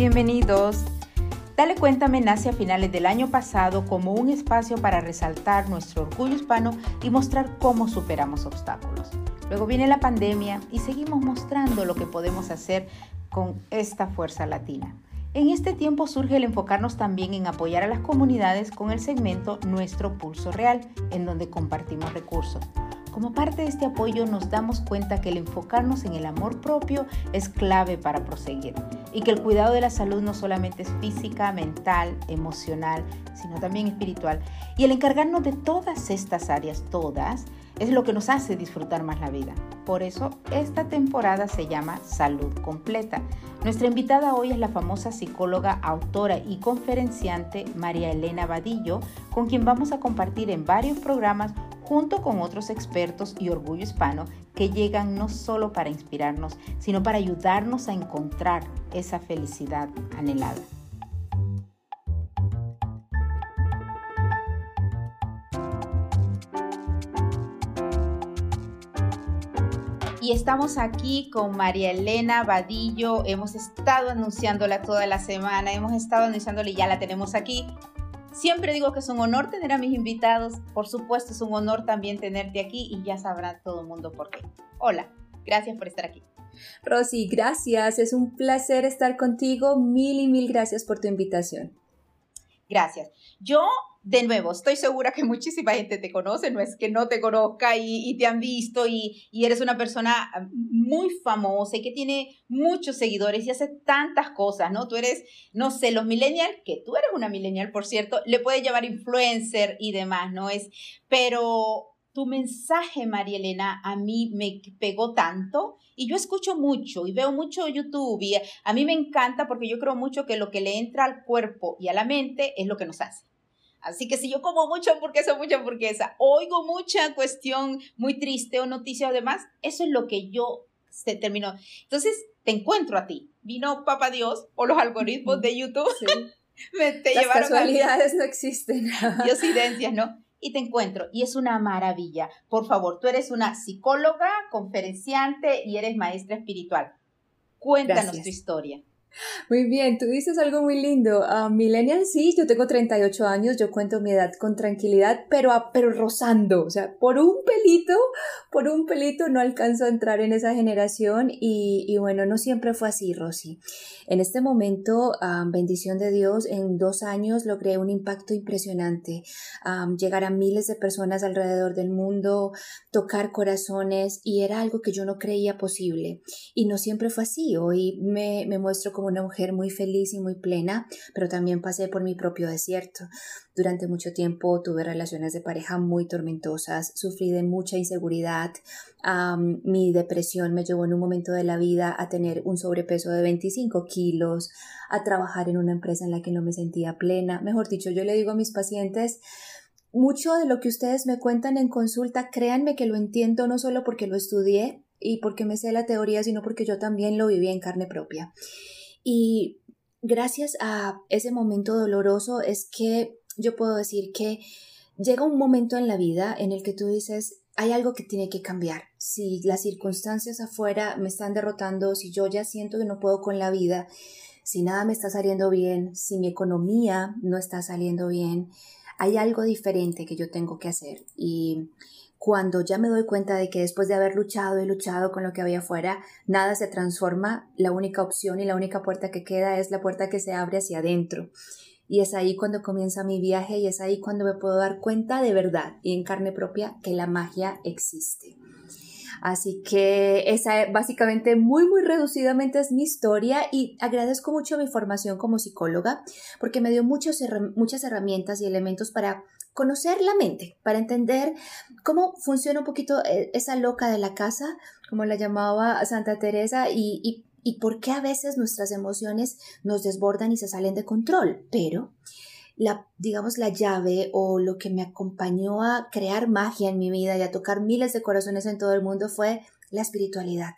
bienvenidos. Dale Cuéntame nace a finales del año pasado como un espacio para resaltar nuestro orgullo hispano y mostrar cómo superamos obstáculos. Luego viene la pandemia y seguimos mostrando lo que podemos hacer con esta fuerza latina. En este tiempo surge el enfocarnos también en apoyar a las comunidades con el segmento Nuestro Pulso Real, en donde compartimos recursos. Como parte de este apoyo nos damos cuenta que el enfocarnos en el amor propio es clave para proseguir y que el cuidado de la salud no solamente es física, mental, emocional, sino también espiritual. Y el encargarnos de todas estas áreas, todas, es lo que nos hace disfrutar más la vida. Por eso esta temporada se llama Salud Completa. Nuestra invitada hoy es la famosa psicóloga, autora y conferenciante María Elena Vadillo, con quien vamos a compartir en varios programas junto con otros expertos y orgullo hispano que llegan no solo para inspirarnos, sino para ayudarnos a encontrar esa felicidad anhelada. Y estamos aquí con María Elena Vadillo. Hemos estado anunciándola toda la semana, hemos estado anunciándole y ya la tenemos aquí. Siempre digo que es un honor tener a mis invitados. Por supuesto, es un honor también tenerte aquí y ya sabrá todo el mundo por qué. Hola, gracias por estar aquí. Rosy, gracias. Es un placer estar contigo. Mil y mil gracias por tu invitación. Gracias. Yo de nuevo, estoy segura que muchísima gente te conoce, no es que no te conozca y, te han visto y, eres una persona ah, muy famosa y que tiene muchos seguidores y hace tantas cosas, ¿no? Tú eres, no sé, los millennials, que tú eres una millennial, por cierto, le puedes llamar influencer y demás, ¿no? Es, pero tu mensaje, María Elena, a mí me pegó tanto y yo escucho mucho y veo mucho YouTube y a mí me encanta porque yo creo mucho que lo que le entra al cuerpo y a la mente es lo que nos hace. Así que si yo como mucha hamburguesa, mucha hamburguesa, oigo mucha cuestión muy triste o noticia o demás, eso es lo que yo se terminó. Entonces, te encuentro a ti. Vino Papá Dios o los algoritmos de YouTube. Sí. me, te Las casualidades no existen. Diosidencias, ¿no? Y te encuentro. Y es una maravilla. Por favor, tú eres una psicóloga, conferenciante y eres maestra espiritual. Cuéntanos tu historia. Muy bien, tú dices algo muy lindo. Uh, millennial, sí, yo tengo 38 años, yo cuento mi edad con tranquilidad, pero, pero rozando, o sea, por un pelito, por un pelito no alcanzo a entrar en esa generación y, y bueno, no siempre fue así, Rosy. En este momento, bendición de Dios, en dos años logré un impacto impresionante, llegar a miles de personas alrededor del mundo, tocar corazones y era algo que yo no creía posible. Y no siempre fue así. Hoy me, me muestro como una mujer muy feliz y muy plena, pero también pasé por mi propio desierto. Durante mucho tiempo tuve relaciones de pareja muy tormentosas, sufrí de mucha inseguridad, mi depresión me llevó en un momento de la vida a tener un sobrepeso de 25 kilos, a trabajar en una empresa en la que no me sentía plena. Mejor dicho, yo le digo a mis pacientes, mucho de lo que ustedes me cuentan en consulta, créanme que lo entiendo no solo porque lo estudié y porque me sé la teoría, sino porque yo también lo viví en carne propia. Y gracias a ese momento doloroso es que yo puedo decir que llega un momento en la vida en el que tú dices, hay algo que tiene que cambiar. Si las circunstancias afuera me están derrotando, si yo ya siento que no puedo con la vida, si nada me está saliendo bien, si mi economía no está saliendo bien, hay algo diferente que yo tengo que hacer. Y cuando ya me doy cuenta de que después de haber luchado y luchado con lo que había afuera, nada se transforma, la única opción y la única puerta que queda es la puerta que se abre hacia adentro. Y es ahí cuando comienza mi viaje y es ahí cuando me puedo dar cuenta de verdad y en carne propia que la magia existe. Así que esa básicamente muy muy reducidamente es mi historia y agradezco mucho mi formación como psicóloga porque me dio muchas herramientas y elementos para conocer la mente, para entender cómo funciona un poquito eh, esa loca de la casa, como la llamaba Santa Teresa, y, y y por qué a veces nuestras emociones nos desbordan y se salen de control. Pero la, digamos, la llave o lo que me acompañó a crear magia en mi vida y a tocar miles de corazones en todo el mundo fue la espiritualidad.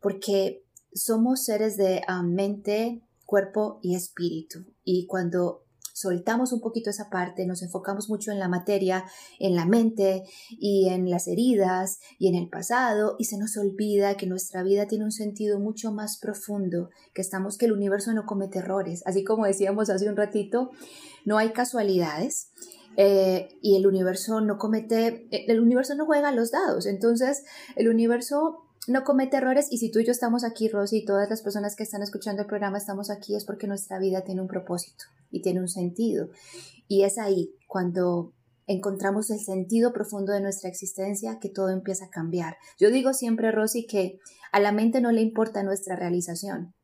Porque somos seres de ah, mente, cuerpo y espíritu. Y cuando soltamos un poquito esa parte, nos enfocamos mucho en la materia, en la mente y en las heridas y en el pasado y se nos olvida que nuestra vida tiene un sentido mucho más profundo, que estamos que el universo no comete errores, así como decíamos hace un ratito, no hay casualidades. Eh, y el universo no comete, el universo no juega los dados, entonces el universo no comete errores y si tú y yo estamos aquí, Rosy, y todas las personas que están escuchando el programa estamos aquí es porque nuestra vida tiene un propósito y tiene un sentido. Y es ahí cuando encontramos el sentido profundo de nuestra existencia que todo empieza a cambiar. Yo digo siempre, Rosy, que a la mente no le importa nuestra realización,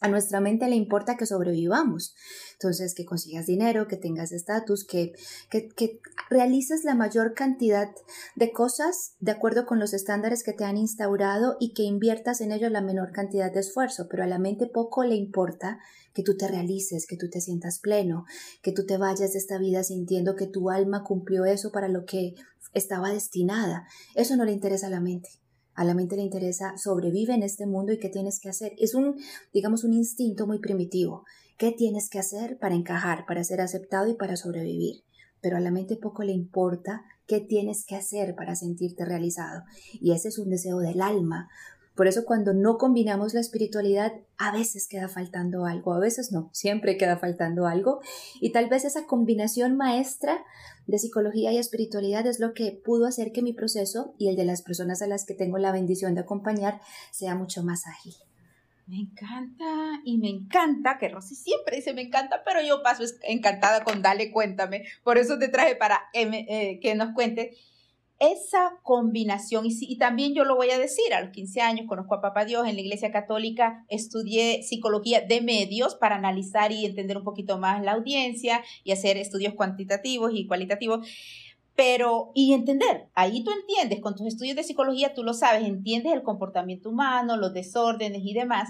a nuestra mente le importa que sobrevivamos. Entonces, que consigas dinero, que tengas estatus, que, que, que, realices la mayor cantidad de cosas de acuerdo con los estándares que te han instaurado y que inviertas en ello la menor cantidad de esfuerzo. Pero a la mente poco le importa que tú te realices, que tú te sientas pleno, que tú te vayas de esta vida sintiendo que tu alma cumplió eso para lo que estaba destinada. Eso no le interesa a la mente. A la mente le interesa sobrevive en este mundo y qué tienes que hacer. Es un, digamos, un instinto muy primitivo. ¿Qué tienes que hacer para encajar, para ser aceptado y para sobrevivir? Pero a la mente poco le importa qué tienes que hacer para sentirte realizado. Y ese es un deseo del alma, por eso cuando no combinamos la espiritualidad, a veces queda faltando algo, a veces no, siempre queda faltando algo. Y tal vez esa combinación maestra de psicología y espiritualidad es lo que pudo hacer que mi proceso y el de las personas a las que tengo la bendición de acompañar sea mucho más ágil. Me encanta y me encanta, que Rosy siempre dice me encanta, pero yo paso encantada con Dale, cuéntame. Por eso te traje para eh, que nos cuentes esa combinación, y, también yo lo voy a decir, a los 15 años conozco a Papá Dios en la Iglesia Católica, estudié psicología de medios para analizar y entender un poquito más la audiencia y hacer estudios cuantitativos y cualitativos, pero, y entender, ahí tú entiendes, con tus estudios de psicología tú lo sabes, entiendes el comportamiento humano, los desórdenes y demás,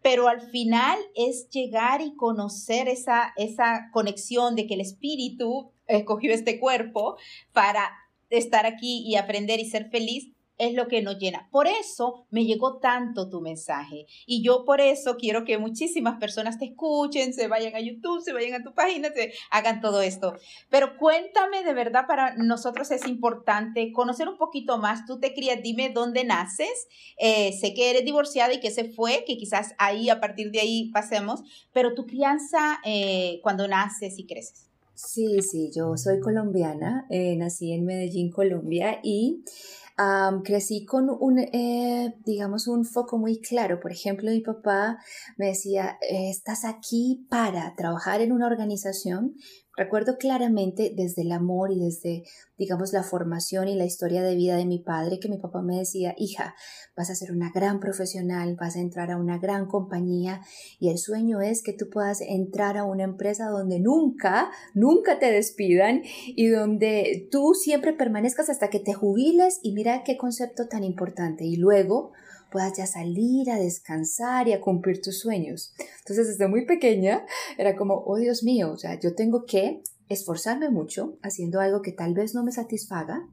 pero al final es llegar y conocer esa, esa conexión de que el espíritu escogió este cuerpo para estar aquí y aprender y ser feliz es lo que nos llena. Por eso me llegó tanto tu mensaje. Y yo por eso quiero que muchísimas personas te escuchen, se vayan a YouTube, se vayan a tu página, se hagan todo esto. Pero cuéntame de verdad, para nosotros es importante conocer un poquito más. Tú te crías, dime dónde naces. Eh, sé que eres divorciada y que se fue, que quizás ahí, a partir de ahí pasemos. Pero tu crianza, eh, cuando naces y creces. Sí, sí, yo soy colombiana, eh, nací en Medellín, Colombia y crecí con un, eh, digamos, un foco muy claro. Por ejemplo, mi papá me decía, estás aquí para trabajar en una organización, Recuerdo claramente desde el amor y desde, digamos, la formación y la historia de vida de mi padre que mi papá me decía, hija, vas a ser una gran profesional, vas a entrar a una gran compañía y el sueño es que tú puedas entrar a una empresa donde nunca, nunca te despidan y donde tú siempre permanezcas hasta que te jubiles y mira qué concepto tan importante. Y luego puedas ya salir a descansar y a cumplir tus sueños. Entonces, desde muy pequeña era como, oh Dios mío, o sea, yo tengo que esforzarme mucho haciendo algo que tal vez no me satisfaga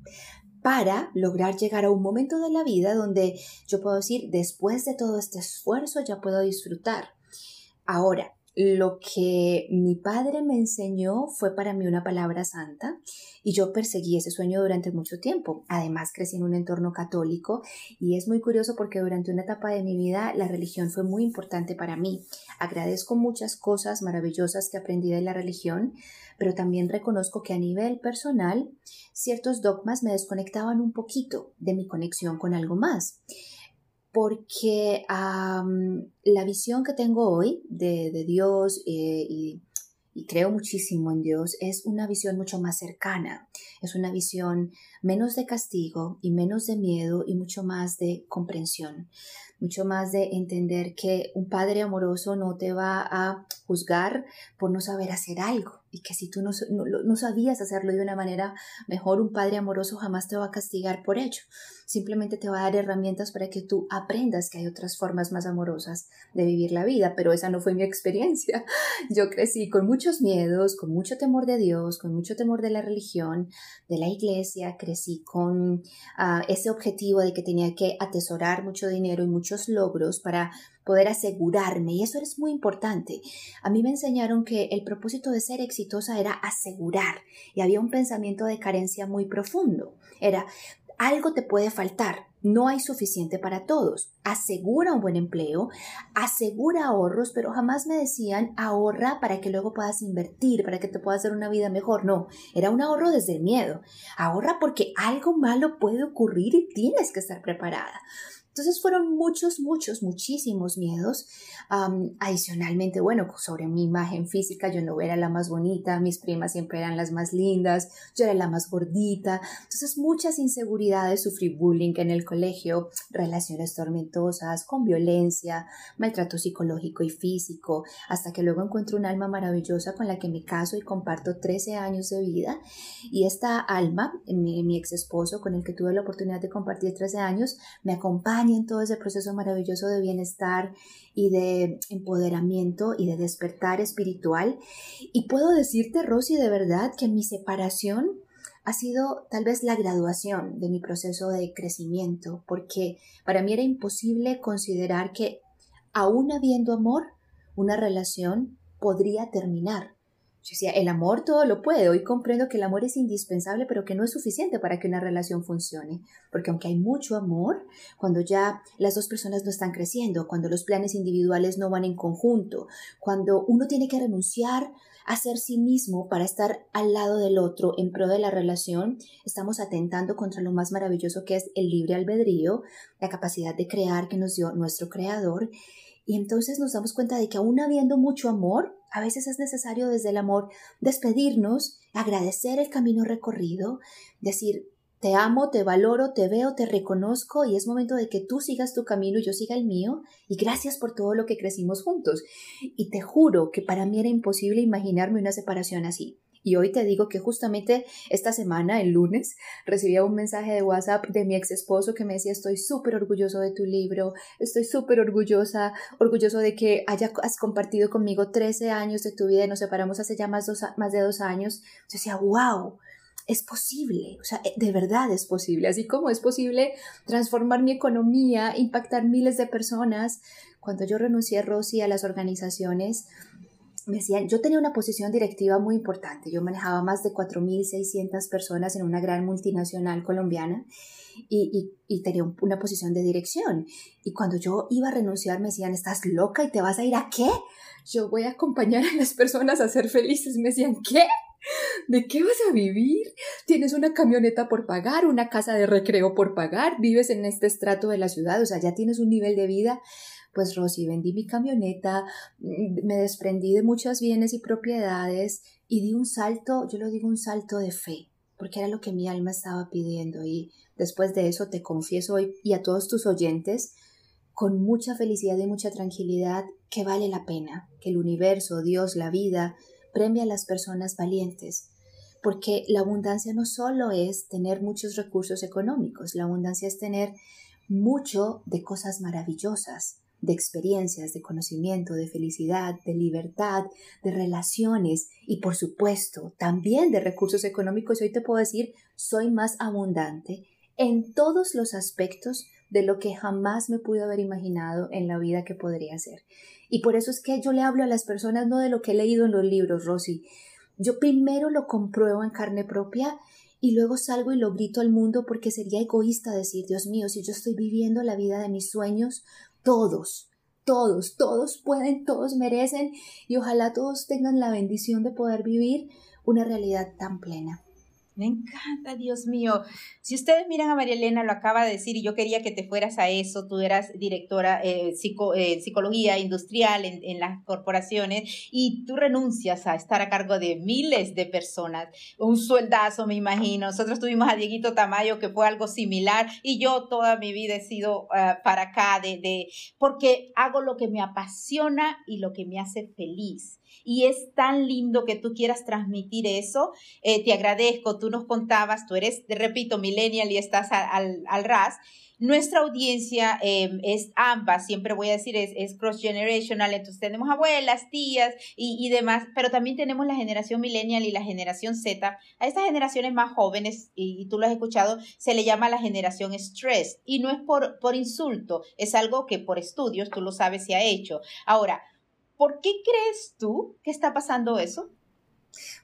para lograr llegar a un momento de la vida donde yo puedo decir, después de todo este esfuerzo ya puedo disfrutar. Ahora, lo que mi padre me enseñó fue para mí una palabra santa y yo perseguí ese sueño durante mucho tiempo. Además, crecí en un entorno católico y es muy curioso porque durante una etapa de mi vida la religión fue muy importante para mí. Agradezco muchas cosas maravillosas que aprendí de la religión, pero también reconozco que a nivel personal ciertos dogmas me desconectaban un poquito de mi conexión con algo más porque la visión que tengo hoy de, Dios eh, y, creo muchísimo en Dios es una visión mucho más cercana, es una visión menos de castigo y menos de miedo y mucho más de comprensión, mucho más de entender que un padre amoroso no te va a juzgar por no saber hacer algo y que si tú no, no, sabías hacerlo de una manera mejor, un padre amoroso jamás te va a castigar por ello. Simplemente te va a dar herramientas para que tú aprendas que hay otras formas más amorosas de vivir la vida, pero esa no fue mi experiencia. Yo crecí con muchos miedos, con mucho temor de Dios, con mucho temor de la religión, de la iglesia, crecí con ah, ese objetivo de que tenía que atesorar mucho dinero y mucho muchos logros, para poder asegurarme, y eso es muy importante. A mí me enseñaron que el propósito de ser era asegurar, y había un pensamiento de carencia muy profundo. Era, algo te puede faltar, no hay suficiente para todos. Asegura un buen empleo, asegura ahorros, pero jamás me decían ahorra para que luego puedas invertir, para que te puedas hacer una vida mejor. No, era un ahorro desde el miedo. Ahorra porque algo malo puede ocurrir y tienes que estar preparada. Entonces fueron muchos, muchos, muchísimos miedos. adicionalmente, bueno, sobre mi imagen física, yo no era la más bonita, mis primas siempre eran las más lindas, yo era la más gordita. Entonces muchas inseguridades, sufrí bullying en el colegio, relaciones tormentosas, con violencia, maltrato psicológico y físico, hasta que luego encuentro un alma maravillosa con la que me caso y comparto 13 años de vida. Y esta alma, mi, mi ex esposo con el que tuve la oportunidad de compartir 13 años, me acompaña en todo ese proceso maravilloso de bienestar y de empoderamiento y de despertar espiritual. Y puedo decirte, Rosy, de verdad que mi separación ha sido tal vez la graduación de mi proceso de crecimiento, porque para mí era imposible considerar que aún habiendo amor, una relación podría terminar. Yo decía, el amor todo lo puede. Hoy comprendo que el amor es indispensable, pero que no es suficiente para que una relación funcione. Porque aunque hay mucho amor, cuando ya las dos personas no están creciendo, cuando los planes individuales no van en conjunto, cuando uno tiene que renunciar a ser sí mismo para estar al lado del otro en pro de la relación, estamos atentando contra lo más maravilloso que es el libre albedrío, la capacidad de crear que nos dio nuestro creador. Y entonces nos damos cuenta de que aún habiendo mucho amor, a veces es necesario desde el amor despedirnos, agradecer el camino recorrido, decir, te amo, te valoro, te veo, te reconozco y es momento de que tú sigas tu camino y yo siga el mío y gracias por todo lo que crecimos juntos. Y te juro que para mí era imposible imaginarme una separación así. Y hoy te digo que justamente esta semana, el lunes, recibía un mensaje de WhatsApp de mi ex esposo que me decía, estoy súper orgulloso de tu libro, estoy súper orgullosa, orgulloso de que hayas compartido conmigo 13 años de tu vida y nos separamos hace ya más, de dos años. Yo decía, wow, es posible, o sea, de verdad es posible, así como es posible transformar mi economía, impactar miles de personas. Cuando yo renuncié, Rosy, a las organizaciones, me decían, yo tenía una posición directiva muy importante, yo manejaba más de 4.600 personas en una gran multinacional colombiana y, tenía una posición de dirección. Y cuando yo iba a renunciar me decían, ¿estás loca y te vas a ir a qué? Yo voy a acompañar a las personas a ser felices. Me decían, ¿qué? ¿De qué vas a vivir? Tienes una camioneta por pagar, una casa de recreo por pagar, vives en este estrato de la ciudad, o sea, ya tienes un nivel de vida pues Rosy, vendí mi camioneta, mm, me desprendí de muchos bienes y propiedades y di un salto, yo lo digo un salto de fe, porque era lo que mi alma estaba pidiendo. Y después de eso te confieso hoy y a todos tus oyentes con mucha felicidad y mucha tranquilidad que vale la pena, que el universo, Dios, la vida, premia a las personas valientes, porque la abundancia no solo es tener muchos recursos económicos, la abundancia es tener mucho de cosas maravillosas, de experiencias, de conocimiento, de felicidad, de libertad, de relaciones y por supuesto también de recursos económicos. Hoy te puedo decir, soy más abundante en todos los aspectos de lo que jamás me pude haber imaginado en la vida que podría ser. Y por eso es que yo le hablo a las personas no de lo que he leído en los libros, Rosy. Yo primero lo compruebo en carne propia y luego salgo y lo grito al mundo porque sería egoísta decir, Dios mío, si yo estoy viviendo la vida de mis sueños, todos, todos, todos pueden, todos merecen y ojalá todos tengan la bendición de poder vivir una realidad tan plena. Me encanta, Dios mío. Si ustedes miran a María Elena, lo acaba de decir y yo quería que te fueras a eso. Tú eras directora eh, eh, psicología industrial en, las corporaciones y tú renuncias a estar a cargo de miles de personas. Un sueldazo, me imagino. Nosotros tuvimos a Dieguito Tamayo que fue algo similar y yo toda mi vida he sido ah, para acá de, porque hago lo que me apasiona y lo que me hace feliz. Y es tan lindo que tú quieras transmitir eso. Eh, te agradezco tú nos contabas, tú eres, te repito, millennial y estás al, al ras, nuestra audiencia em, es ambas, siempre voy a decir, es, es cross-generational, entonces tenemos abuelas, tías y, demás, pero también tenemos la generación millennial y la generación Z. A estas generaciones más jóvenes, y, tú lo has escuchado, se le llama la generación stress y no es por, por insulto, es algo que por estudios, tú lo sabes, se ha hecho. Ahora, ¿por qué crees tú que está pasando eso?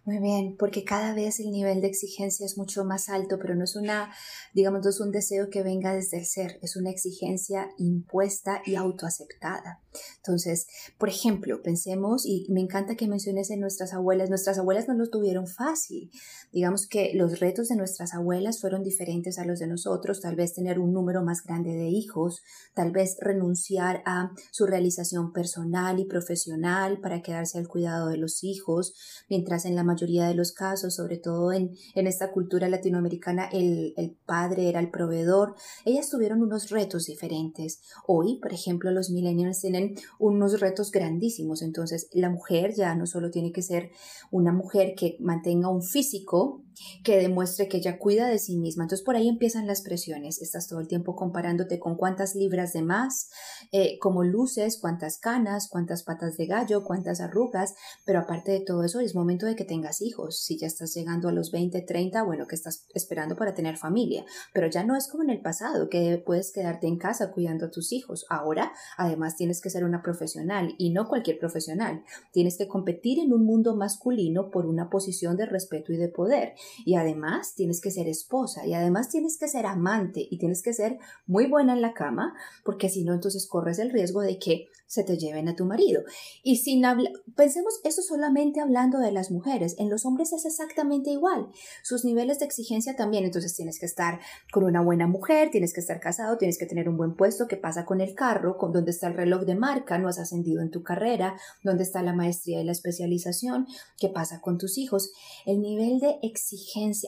Muy bien, porque cada vez el nivel de exigencia es mucho más alto, pero no es una, digamos, no es un deseo que venga desde el ser, es una exigencia impuesta y autoaceptada. Entonces, por ejemplo, pensemos, y me encanta que menciones en nuestras abuelas, nuestras abuelas no lo tuvieron fácil. Digamos que los retos de nuestras abuelas fueron diferentes a los de nosotros, tal vez tener un número más grande de hijos, tal vez renunciar a su realización personal y profesional para quedarse al cuidado de los hijos, mientras en la mayoría de los casos, sobre todo en, en esta cultura latinoamericana, el, el padre era el proveedor. Ellas tuvieron unos retos diferentes. Hoy, por ejemplo, los millennials tienen unos retos grandísimos. Entonces, la mujer ya no solo tiene que ser una mujer que mantenga un físico, que demuestre que ella cuida de sí misma. Entonces por ahí empiezan las presiones. Estás todo el tiempo comparándote con cuántas libras de más, eh, cómo luces, cuántas canas, cuántas patas de gallo, cuántas arrugas. Pero aparte de todo eso, es momento de que tengas hijos. Si ya estás llegando a los 20, 30, bueno, que estás esperando para tener familia. Pero ya no es como en el pasado, que puedes quedarte en casa cuidando a tus hijos. Ahora, además, tienes que ser una profesional y no cualquier profesional. Tienes que competir en un mundo masculino por una posición de respeto y de poder y además tienes que ser esposa y además tienes que ser amante y tienes que ser muy buena en la cama porque si no entonces corres el riesgo de que se te lleven a tu marido. Y sin hablar, pensemos eso solamente hablando de las mujeres, en los hombres es exactamente igual. Sus niveles de exigencia también, entonces tienes que estar con una buena mujer, tienes que estar casado, tienes que tener un buen puesto, ¿qué pasa con el carro? ¿Con dónde está el reloj de marca? ¿No has ascendido en tu carrera? ¿Dónde está la maestría y la especialización? ¿Qué pasa con tus hijos? El nivel de exigencia,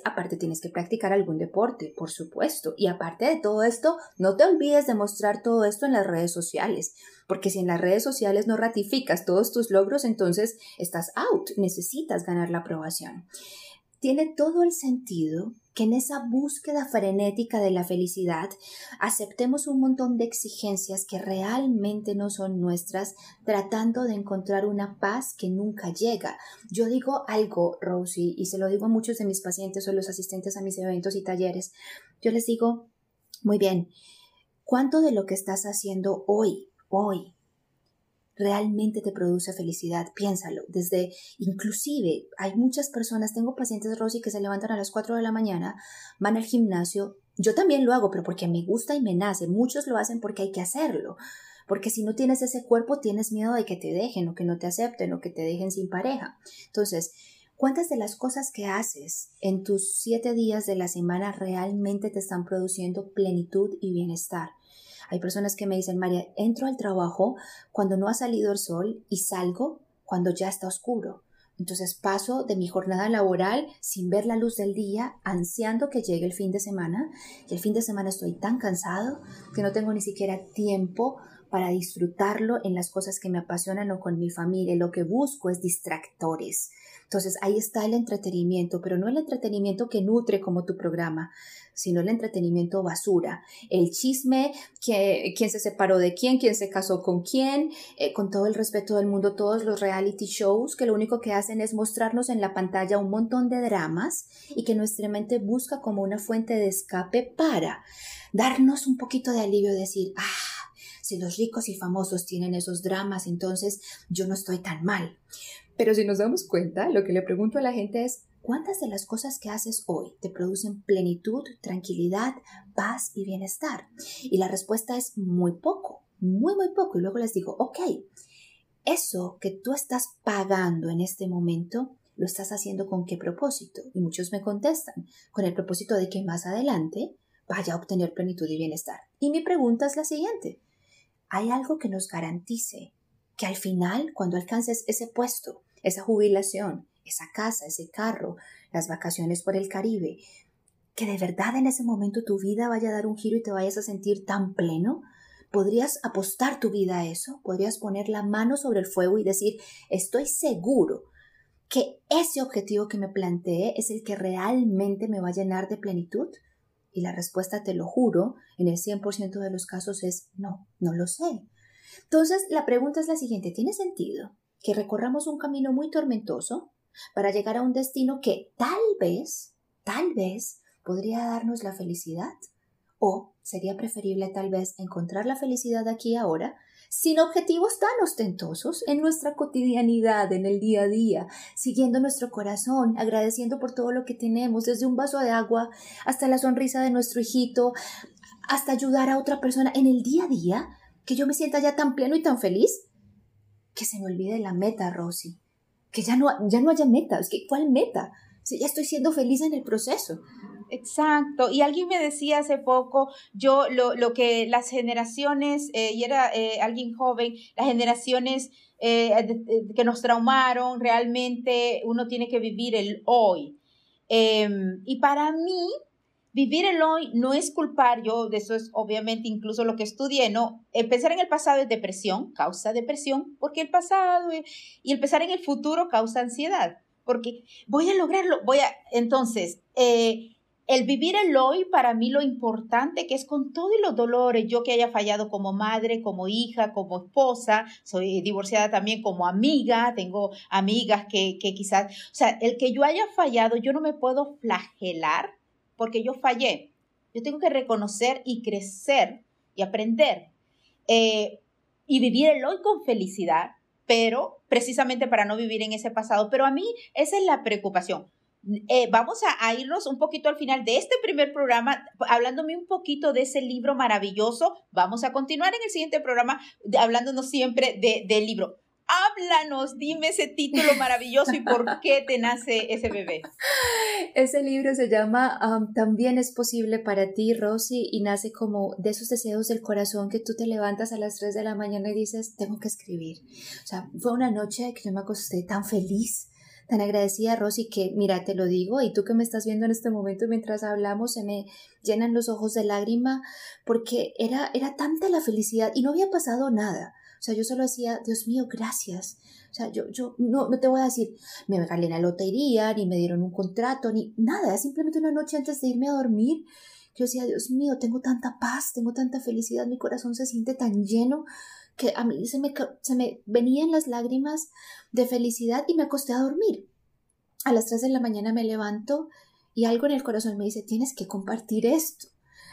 aparte tienes que practicar algún deporte, por supuesto, y aparte de todo esto, no te olvides de mostrar todo esto en las redes sociales porque si en las redes sociales no ratificas todos tus logros, entonces estás out, necesitas ganar la aprobación. Tiene todo el sentido que en esa búsqueda frenética de la felicidad aceptemos un montón de exigencias que realmente no son nuestras, tratando de encontrar una paz que nunca llega. Yo digo algo, Rosie, y se lo digo a muchos de mis pacientes o los asistentes a mis eventos y talleres. Yo les digo, muy bien, ¿cuánto de lo que estás haciendo hoy hoy realmente te produce felicidad, piénsalo. Desde, inclusive, hay muchas personas, tengo pacientes, Rosy, que se levantan a las 4 de la mañana, van al gimnasio. Yo también lo hago, pero porque me gusta y me nace. Muchos lo hacen porque hay que hacerlo. Porque si no tienes ese cuerpo, tienes miedo de que te dejen o que no te acepten o que te dejen sin pareja. Entonces, ¿cuántas de las cosas que haces en tus siete días de la semana realmente te están produciendo plenitud y bienestar? Hay personas que me dicen, María, entro al trabajo cuando no ha salido el sol y salgo cuando ya está oscuro. Entonces paso de mi jornada laboral sin ver la luz del día, ansiando que llegue el fin de semana. Y el fin de semana estoy tan cansado que no tengo ni siquiera tiempo para disfrutarlo en las cosas que me apasionan o con mi familia. Lo que busco es distractores. Entonces ahí está el entretenimiento, pero no el entretenimiento que nutre como tu programa, sino el entretenimiento basura, el chisme, que, quién se separó de quién, quién se casó con quién, eh, con todo el respeto del mundo, todos los reality shows que lo único que hacen es mostrarnos en la pantalla un montón de dramas y que nuestra mente busca como una fuente de escape para darnos un poquito de alivio, decir, ah, si los ricos y famosos tienen esos dramas, entonces yo no estoy tan mal. Pero si nos damos cuenta, lo que le pregunto a la gente es, ¿cuántas de las cosas que haces hoy te producen plenitud, tranquilidad, paz y bienestar? Y la respuesta es muy poco, muy, muy poco. Y luego les digo, ok, eso que tú estás pagando en este momento, ¿lo estás haciendo con qué propósito? Y muchos me contestan, con el propósito de que más adelante vaya a obtener plenitud y bienestar. Y mi pregunta es la siguiente, ¿hay algo que nos garantice que al final, cuando alcances ese puesto, esa jubilación, esa casa, ese carro, las vacaciones por el Caribe, que de verdad en ese momento tu vida vaya a dar un giro y te vayas a sentir tan pleno, podrías apostar tu vida a eso, podrías poner la mano sobre el fuego y decir, estoy seguro que ese objetivo que me planteé es el que realmente me va a llenar de plenitud? Y la respuesta, te lo juro, en el 100% de los casos es no, no lo sé. Entonces, la pregunta es la siguiente, ¿tiene sentido que recorramos un camino muy tormentoso para llegar a un destino que tal vez, tal vez, podría darnos la felicidad? ¿O sería preferible tal vez encontrar la felicidad aquí ahora sin objetivos tan ostentosos en nuestra cotidianidad, en el día a día, siguiendo nuestro corazón, agradeciendo por todo lo que tenemos, desde un vaso de agua hasta la sonrisa de nuestro hijito, hasta ayudar a otra persona en el día a día, que yo me sienta ya tan pleno y tan feliz, que se me olvide la meta, Rosy, que ya no, ya no haya metas, que ¿cuál meta? Ya estoy siendo feliz en el proceso. Exacto. Y alguien me decía hace poco, yo lo, lo que las generaciones, eh, y era eh, alguien joven, las generaciones eh, que nos traumaron, realmente uno tiene que vivir el hoy. Em, y para mí, vivir el hoy no es culpar, yo de eso es obviamente incluso lo que estudié, ¿no? Empezar en el pasado es depresión, causa depresión, porque el pasado y el pensar en el futuro causa ansiedad, porque voy a lograrlo, voy a, entonces, el vivir el hoy, para mí lo importante que es con todos los dolores, yo que haya fallado como madre, como hija, como esposa, soy divorciada también como amiga, tengo amigas que, que quizás, o sea, el que yo haya fallado, yo no me puedo flagelar porque yo fallé. Yo tengo que reconocer y crecer y aprender eh, y vivir el hoy con felicidad, pero precisamente para no vivir en ese pasado. Pero a mí esa es la preocupación eh, vamos a, irnos un poquito al final de este primer programa, hablándome un poquito de ese libro maravilloso. Vamos a continuar en el siguiente programa hablándonos siempre de, del libro. Háblanos, dime ese título maravilloso y por qué te nace ese bebé. Ese libro se llama También es posible para ti, Rosy, y nace como de esos deseos del corazón que tú te levantas a las 3 de la mañana y dices, tengo que escribir. O sea, fue una noche que yo me acosté tan feliz tan agradecida, Rosy, que mira, te lo digo, y tú que me estás viendo en este momento mientras hablamos, se me llenan los ojos de lágrima, porque era, era tanta la felicidad y no había pasado nada. O sea, yo solo decía, Dios mío, gracias. O sea, yo, yo no, no te voy a decir, me gané la lotería, ni me dieron un contrato, ni nada. Simplemente una noche antes de irme a dormir, yo decía, Dios mío, tengo tanta paz, tengo tanta felicidad, mi corazón se siente tan lleno que a mí se me, se me venían las lágrimas de felicidad y me acosté a dormir. A las 3 de la mañana me levanto y algo en el corazón me dice, tienes que compartir esto.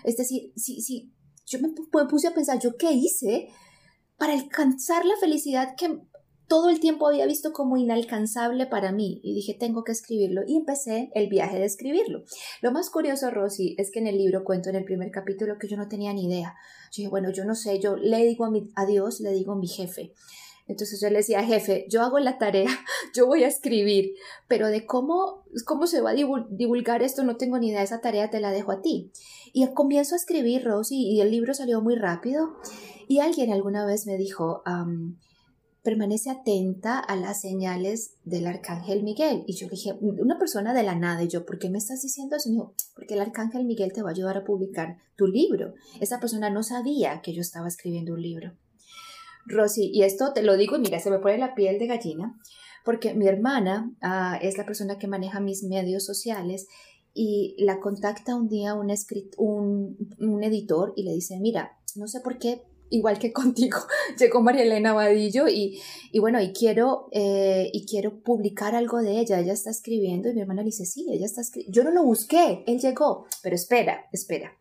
Es decir, si, si yo me puse a pensar, ¿yo qué hice para alcanzar la felicidad que todo el tiempo había visto como inalcanzable para mí y dije, tengo que escribirlo y empecé el viaje de escribirlo. Lo más curioso, Rosy, es que en el libro cuento en el primer capítulo que yo no tenía ni idea. Yo dije, bueno, yo no sé, yo le digo a, Dios, le digo a mi jefe. Entonces yo le decía, jefe, yo hago la tarea, yo voy a escribir, pero de cómo, cómo se va a divulgar esto no tengo ni idea, esa tarea te la dejo a ti. Y comienzo a escribir, Rosy, y el libro salió muy rápido. Y alguien alguna vez me dijo, permanece atenta a las señales del arcángel Miguel. Y yo dije, una persona de la nada, y yo, ¿por qué me estás diciendo eso? porque el arcángel Miguel te va a ayudar a publicar tu libro. Esa persona no sabía que yo estaba escribiendo un libro. Rosy, y esto te lo digo y mira, se me pone la piel de gallina, porque mi hermana ah, es la persona que maneja mis medios sociales y la contacta un día un, un, un editor y le dice, mira, no sé por qué igual que contigo, llegó María Elena Vadillo y, y bueno, y quiero, eh, y quiero publicar algo de ella, ella está escribiendo y mi hermana le dice, sí, ella está escribiendo, yo no lo busqué, él llegó, pero espera, espera.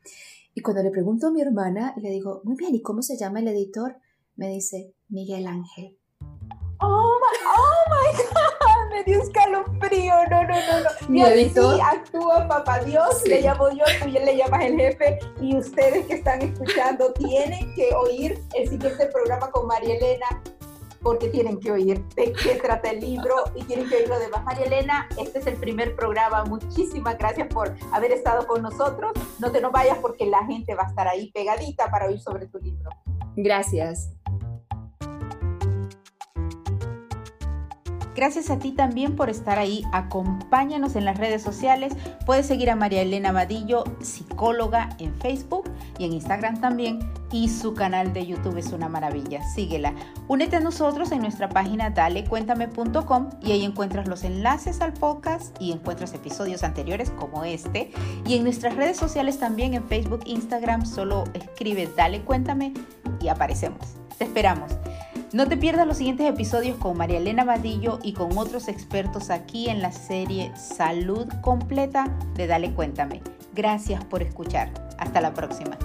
Y cuando le pregunto a mi hermana, le digo, muy bien, ¿y cómo se llama el editor? Me dice, Miguel Ángel. Oh my, oh my God, me dio escalofrío, no, no, no, no. Mi editor. actúa papá Dios, le llamo yo, tú ya le llamas el jefe y ustedes que están escuchando tienen que oír el siguiente programa con María Elena porque tienen que oír de qué trata el libro y tienen que oír lo demás. María Elena, este es el primer programa. Muchísimas gracias por haber estado con nosotros. No te nos vayas porque la gente va a estar ahí pegadita para oír sobre tu libro. Gracias. Gracias a ti también por estar ahí. Acompáñanos en las redes sociales. Puedes seguir a María Elena Vadillo, psicóloga, en Facebook y en Instagram también y su canal de YouTube es una maravilla. Síguela. Únete a nosotros en nuestra página dalecuéntame.com y ahí encuentras los enlaces al podcast y encuentras episodios anteriores como este. Y en nuestras redes sociales también en Facebook, Instagram, solo escribe Dale Cuéntame y aparecemos. Te esperamos. No te pierdas los siguientes episodios con María Elena Vadillo y con otros expertos aquí en la serie Salud Completa de Dale Cuéntame. Gracias por escuchar. Hasta la próxima.